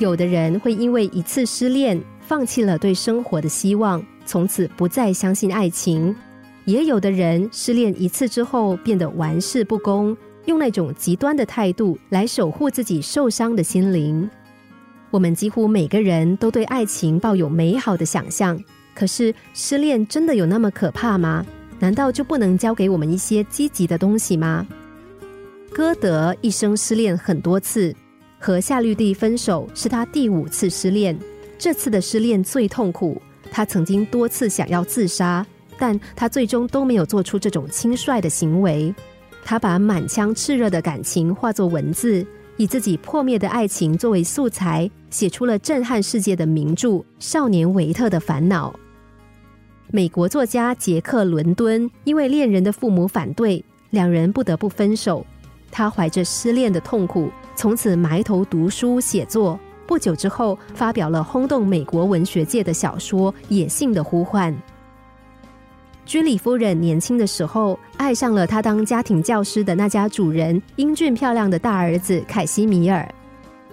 有的人会因为一次失恋，放弃了对生活的希望，从此不再相信爱情；也有的人失恋一次之后，变得玩世不恭，用那种极端的态度来守护自己受伤的心灵。我们几乎每个人都对爱情抱有美好的想象，可是失恋真的有那么可怕吗？难道就不能教给我们一些积极的东西吗？歌德一生失恋很多次。和夏绿蒂分手是他第五次失恋，这次的失恋最痛苦。他曾经多次想要自杀，但他最终都没有做出这种轻率的行为。他把满腔炽热的感情化作文字，以自己破灭的爱情作为素材，写出了震撼世界的名著《少年维特的烦恼》。美国作家杰克·伦敦因为恋人的父母反对，两人不得不分手。他怀着失恋的痛苦。从此埋头读书写作，不久之后发表了轰动美国文学界的小说《野性的呼唤》。居里夫人年轻的时候爱上了他当家庭教师的那家主人英俊漂亮的大儿子凯西米尔。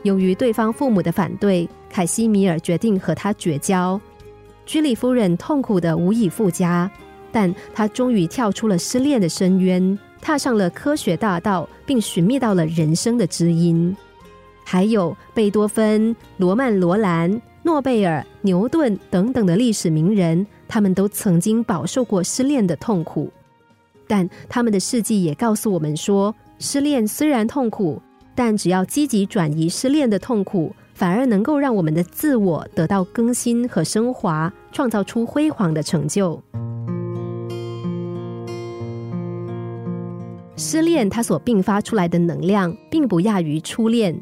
由于对方父母的反对，凯西米尔决定和他绝交。居里夫人痛苦的无以复加，但她终于跳出了失恋的深渊。踏上了科学大道，并寻觅到了人生的知音。还有贝多芬、罗曼·罗兰、诺贝尔、牛顿等等的历史名人，他们都曾经饱受过失恋的痛苦。但他们的事迹也告诉我们说，失恋虽然痛苦，但只要积极转移失恋的痛苦，反而能够让我们的自我得到更新和升华，创造出辉煌的成就。失恋，它所并发出来的能量，并不亚于初恋。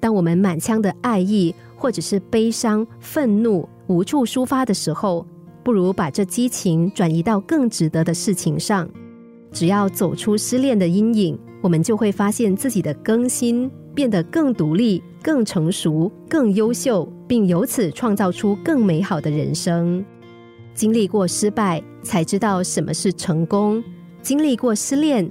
当我们满腔的爱意，或者是悲伤、愤怒无处抒发的时候，不如把这激情转移到更值得的事情上。只要走出失恋的阴影，我们就会发现自己的更新，变得更独立、更成熟、更优秀，并由此创造出更美好的人生。经历过失败，才知道什么是成功；经历过失恋。